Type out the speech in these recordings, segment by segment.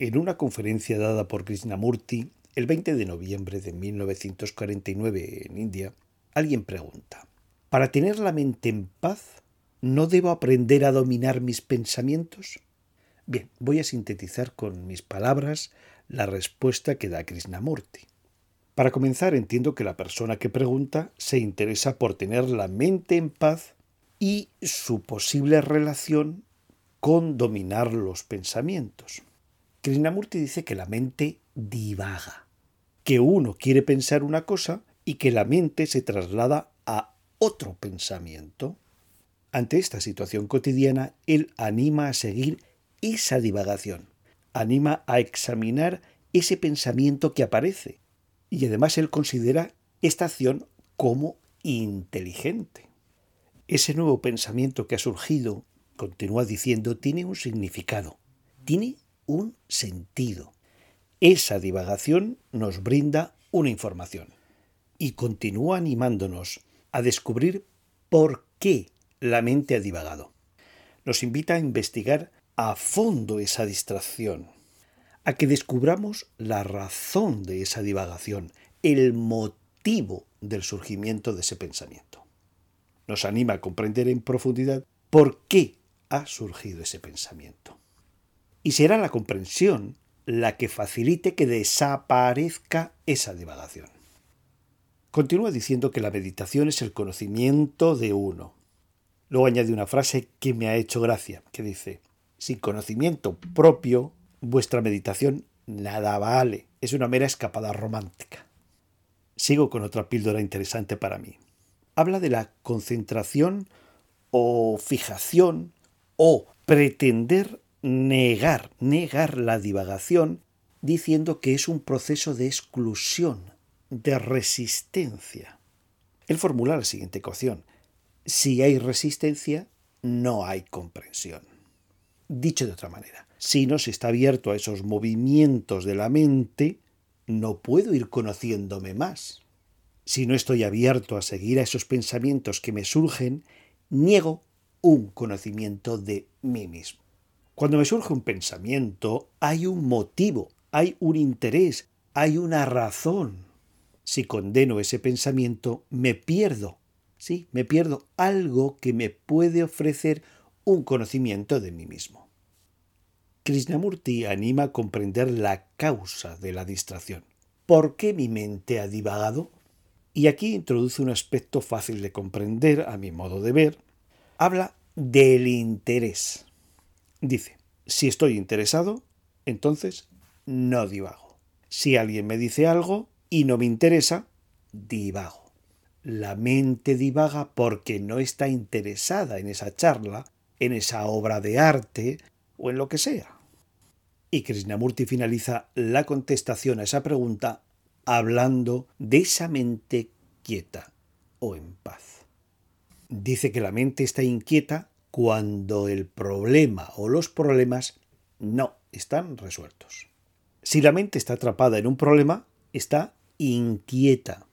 En una conferencia dada por Krishnamurti el 20 de noviembre de 1949 en India, alguien pregunta, ¿para tener la mente en paz no debo aprender a dominar mis pensamientos? Bien, voy a sintetizar con mis palabras la respuesta que da Krishnamurti. Para comenzar, entiendo que la persona que pregunta se interesa por tener la mente en paz y su posible relación con dominar los pensamientos. Krishnamurti dice que la mente divaga, que uno quiere pensar una cosa y que la mente se traslada a otro pensamiento. Ante esta situación cotidiana, él anima a seguir esa divagación, anima a examinar ese pensamiento que aparece y además él considera esta acción como inteligente. Ese nuevo pensamiento que ha surgido, continúa diciendo, tiene un significado, tiene un sentido. Esa divagación nos brinda una información y continúa animándonos a descubrir por qué la mente ha divagado. Nos invita a investigar a fondo esa distracción, a que descubramos la razón de esa divagación, el motivo del surgimiento de ese pensamiento. Nos anima a comprender en profundidad por qué ha surgido ese pensamiento. Y será la comprensión la que facilite que desaparezca esa divagación. Continúa diciendo que la meditación es el conocimiento de uno. Luego añade una frase que me ha hecho gracia, que dice, sin conocimiento propio, vuestra meditación nada vale, es una mera escapada romántica. Sigo con otra píldora interesante para mí. Habla de la concentración o fijación o pretender negar, negar la divagación, diciendo que es un proceso de exclusión, de resistencia. Él formula la siguiente ecuación. Si hay resistencia, no hay comprensión. Dicho de otra manera, si no se está abierto a esos movimientos de la mente, no puedo ir conociéndome más. Si no estoy abierto a seguir a esos pensamientos que me surgen, niego un conocimiento de mí mismo. Cuando me surge un pensamiento, hay un motivo, hay un interés, hay una razón. Si condeno ese pensamiento, me pierdo. Sí, me pierdo algo que me puede ofrecer un conocimiento de mí mismo. Krishnamurti anima a comprender la causa de la distracción. ¿Por qué mi mente ha divagado? Y aquí introduce un aspecto fácil de comprender, a mi modo de ver. Habla del interés. Dice, si estoy interesado, entonces no divago. Si alguien me dice algo y no me interesa, divago. La mente divaga porque no está interesada en esa charla, en esa obra de arte, o en lo que sea. Y Krishnamurti finaliza la contestación a esa pregunta hablando de esa mente quieta o en paz. Dice que la mente está inquieta cuando el problema o los problemas no están resueltos. Si la mente está atrapada en un problema, está inquieta.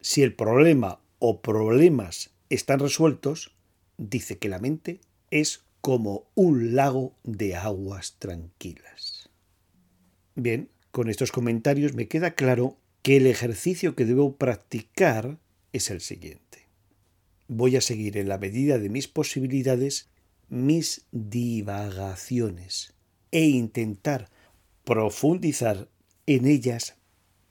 Si el problema o problemas están resueltos, dice que la mente es como un lago de aguas tranquilas. Bien, con estos comentarios me queda claro que el ejercicio que debo practicar es el siguiente. Voy a seguir en la medida de mis posibilidades mis divagaciones e intentar profundizar en ellas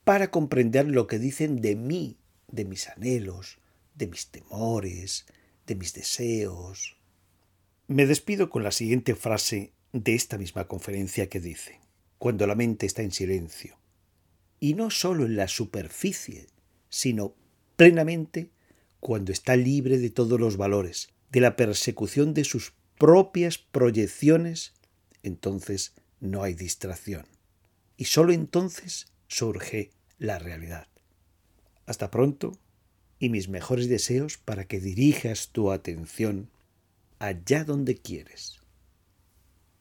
para comprender lo que dicen de mí, de mis anhelos, de mis temores, de mis deseos, me despido con la siguiente frase de esta misma conferencia que dice, cuando la mente está en silencio, y no sólo en la superficie, sino plenamente cuando está libre de todos los valores, de la persecución de sus propias proyecciones, entonces no hay distracción. Y sólo entonces surge la realidad. Hasta pronto y mis mejores deseos para que dirijas tu atención allá donde quieres.